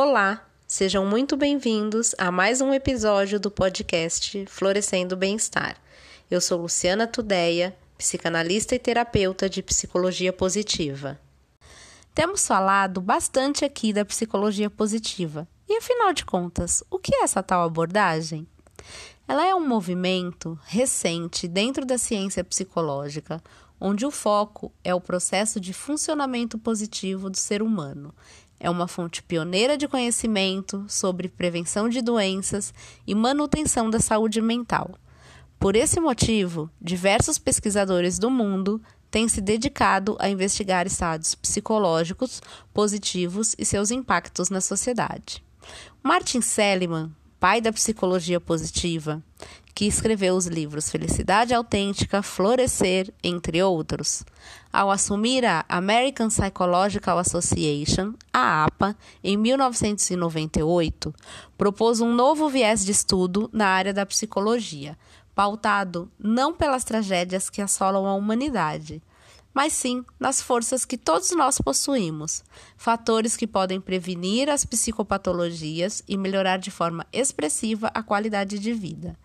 Olá, sejam muito bem-vindos a mais um episódio do podcast Florescendo Bem-Estar. Eu sou Luciana Tudeia, psicanalista e terapeuta de psicologia positiva. Temos falado bastante aqui da psicologia positiva. E afinal de contas, o que é essa tal abordagem? Ela é um movimento recente dentro da ciência psicológica, onde o foco é o processo de funcionamento positivo do ser humano é uma fonte pioneira de conhecimento sobre prevenção de doenças e manutenção da saúde mental. Por esse motivo, diversos pesquisadores do mundo têm se dedicado a investigar estados psicológicos positivos e seus impactos na sociedade. Martin Seligman, pai da psicologia positiva, que escreveu os livros Felicidade Autêntica, Florescer, entre outros. Ao assumir a American Psychological Association, a APA, em 1998, propôs um novo viés de estudo na área da psicologia, pautado não pelas tragédias que assolam a humanidade, mas sim nas forças que todos nós possuímos, fatores que podem prevenir as psicopatologias e melhorar de forma expressiva a qualidade de vida.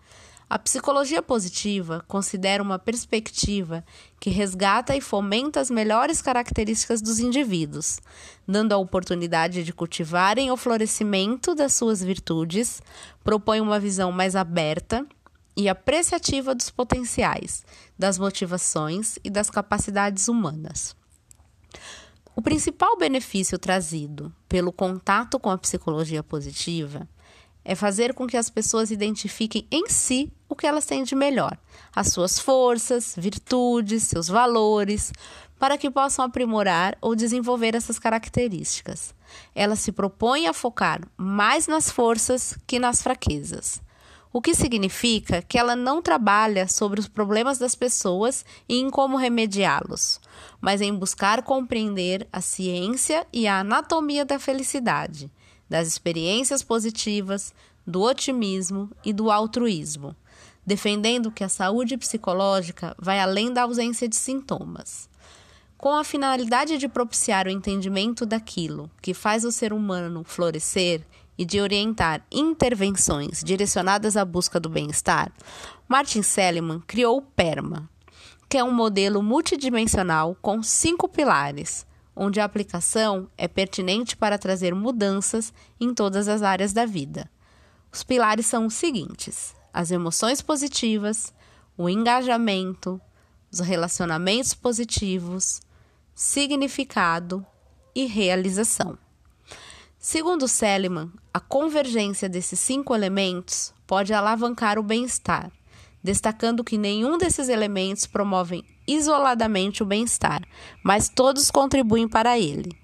A psicologia positiva considera uma perspectiva que resgata e fomenta as melhores características dos indivíduos, dando a oportunidade de cultivarem o florescimento das suas virtudes, propõe uma visão mais aberta e apreciativa dos potenciais, das motivações e das capacidades humanas. O principal benefício trazido pelo contato com a psicologia positiva é fazer com que as pessoas identifiquem em si o que elas têm de melhor, as suas forças, virtudes, seus valores, para que possam aprimorar ou desenvolver essas características. Ela se propõe a focar mais nas forças que nas fraquezas. O que significa que ela não trabalha sobre os problemas das pessoas e em como remediá-los, mas em buscar compreender a ciência e a anatomia da felicidade das experiências positivas, do otimismo e do altruísmo, defendendo que a saúde psicológica vai além da ausência de sintomas. Com a finalidade de propiciar o entendimento daquilo que faz o ser humano florescer e de orientar intervenções direcionadas à busca do bem-estar, Martin Seligman criou o PERMA, que é um modelo multidimensional com cinco pilares onde a aplicação é pertinente para trazer mudanças em todas as áreas da vida. Os pilares são os seguintes: as emoções positivas, o engajamento, os relacionamentos positivos, significado e realização. Segundo Seliman, a convergência desses cinco elementos pode alavancar o bem-estar, destacando que nenhum desses elementos promovem isoladamente o bem-estar, mas todos contribuem para ele.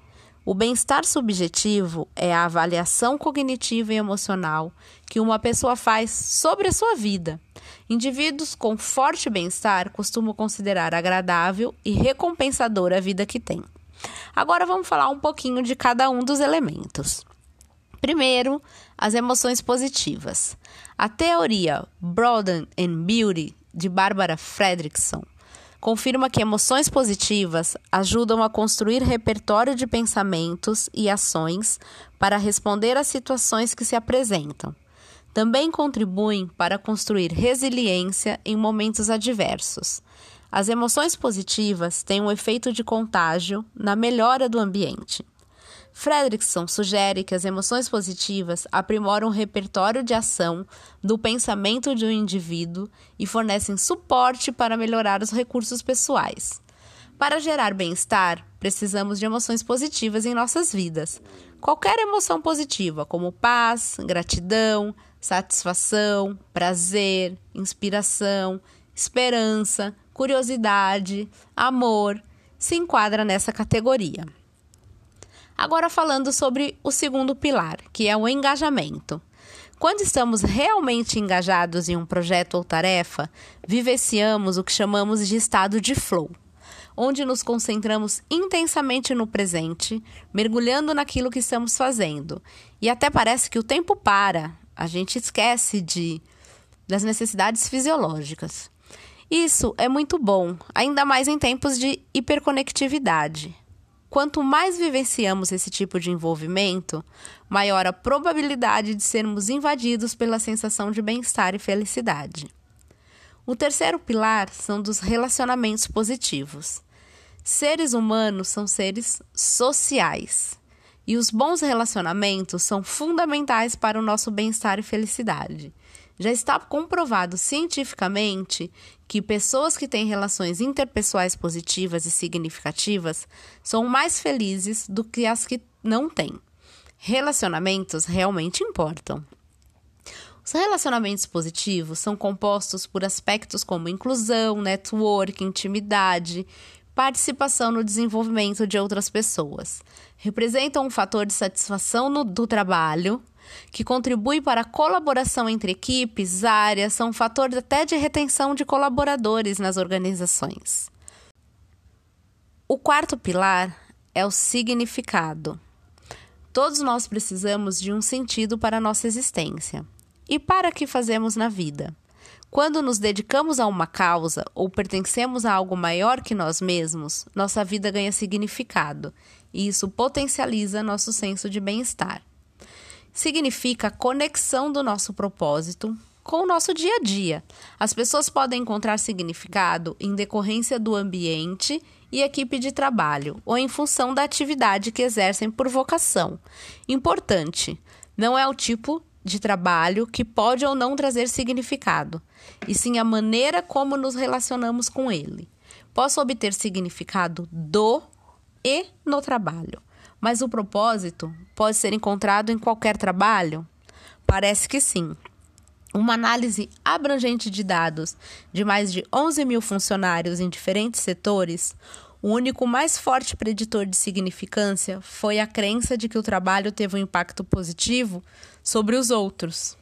O bem-estar subjetivo é a avaliação cognitiva e emocional que uma pessoa faz sobre a sua vida. Indivíduos com forte bem-estar costumam considerar agradável e recompensadora a vida que têm. Agora vamos falar um pouquinho de cada um dos elementos. Primeiro, as emoções positivas. A teoria Broaden and Beauty de Barbara Fredrickson confirma que emoções positivas ajudam a construir repertório de pensamentos e ações para responder às situações que se apresentam. Também contribuem para construir resiliência em momentos adversos. As emoções positivas têm um efeito de contágio na melhora do ambiente. Fredrickson sugere que as emoções positivas aprimoram o repertório de ação do pensamento de um indivíduo e fornecem suporte para melhorar os recursos pessoais. Para gerar bem-estar, precisamos de emoções positivas em nossas vidas. Qualquer emoção positiva, como paz, gratidão, satisfação, prazer, inspiração, esperança, curiosidade, amor, se enquadra nessa categoria. Agora falando sobre o segundo pilar, que é o engajamento. Quando estamos realmente engajados em um projeto ou tarefa, vivenciamos o que chamamos de estado de flow, onde nos concentramos intensamente no presente, mergulhando naquilo que estamos fazendo. E até parece que o tempo para, a gente esquece de das necessidades fisiológicas. Isso é muito bom, ainda mais em tempos de hiperconectividade. Quanto mais vivenciamos esse tipo de envolvimento, maior a probabilidade de sermos invadidos pela sensação de bem-estar e felicidade. O terceiro pilar são dos relacionamentos positivos. Seres humanos são seres sociais e os bons relacionamentos são fundamentais para o nosso bem-estar e felicidade. Já está comprovado cientificamente que pessoas que têm relações interpessoais positivas e significativas são mais felizes do que as que não têm. Relacionamentos realmente importam. Os relacionamentos positivos são compostos por aspectos como inclusão, network, intimidade, participação no desenvolvimento de outras pessoas. Representam um fator de satisfação no, do trabalho, que contribui para a colaboração entre equipes, áreas, são um fator até de retenção de colaboradores nas organizações. O quarto pilar é o significado. Todos nós precisamos de um sentido para a nossa existência. E para que fazemos na vida? Quando nos dedicamos a uma causa ou pertencemos a algo maior que nós mesmos, nossa vida ganha significado e isso potencializa nosso senso de bem-estar significa a conexão do nosso propósito com o nosso dia a dia. As pessoas podem encontrar significado em decorrência do ambiente e equipe de trabalho, ou em função da atividade que exercem por vocação. Importante: não é o tipo de trabalho que pode ou não trazer significado, e sim a maneira como nos relacionamos com ele. Posso obter significado do e no trabalho. Mas o propósito pode ser encontrado em qualquer trabalho? Parece que sim. Uma análise abrangente de dados de mais de 11 mil funcionários em diferentes setores, o único mais forte preditor de significância foi a crença de que o trabalho teve um impacto positivo sobre os outros.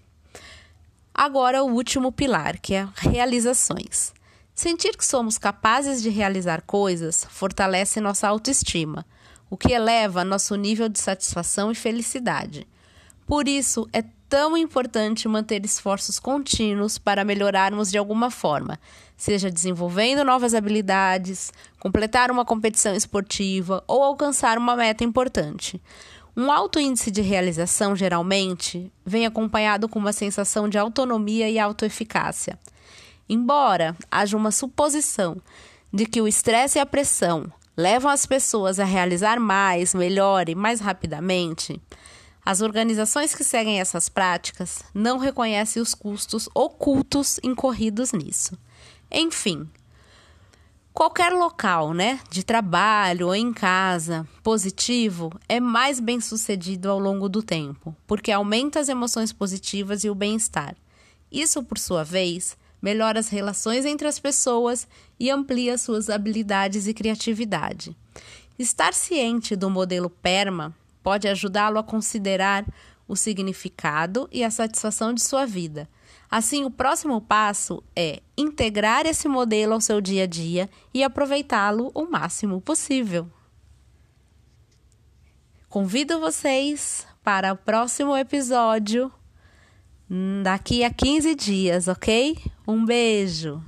Agora, o último pilar, que é realizações. Sentir que somos capazes de realizar coisas fortalece nossa autoestima o que eleva nosso nível de satisfação e felicidade. Por isso, é tão importante manter esforços contínuos para melhorarmos de alguma forma, seja desenvolvendo novas habilidades, completar uma competição esportiva ou alcançar uma meta importante. Um alto índice de realização, geralmente, vem acompanhado com uma sensação de autonomia e autoeficácia. Embora haja uma suposição de que o estresse e a pressão levam as pessoas a realizar mais, melhor e mais rapidamente, as organizações que seguem essas práticas não reconhecem os custos ocultos incorridos nisso. Enfim, qualquer local, né, de trabalho ou em casa, positivo, é mais bem sucedido ao longo do tempo, porque aumenta as emoções positivas e o bem-estar. Isso, por sua vez, melhora as relações entre as pessoas e amplia suas habilidades e criatividade. Estar ciente do modelo PERMA pode ajudá-lo a considerar o significado e a satisfação de sua vida. Assim, o próximo passo é integrar esse modelo ao seu dia a dia e aproveitá-lo o máximo possível. Convido vocês para o próximo episódio daqui a 15 dias, ok? Um beijo!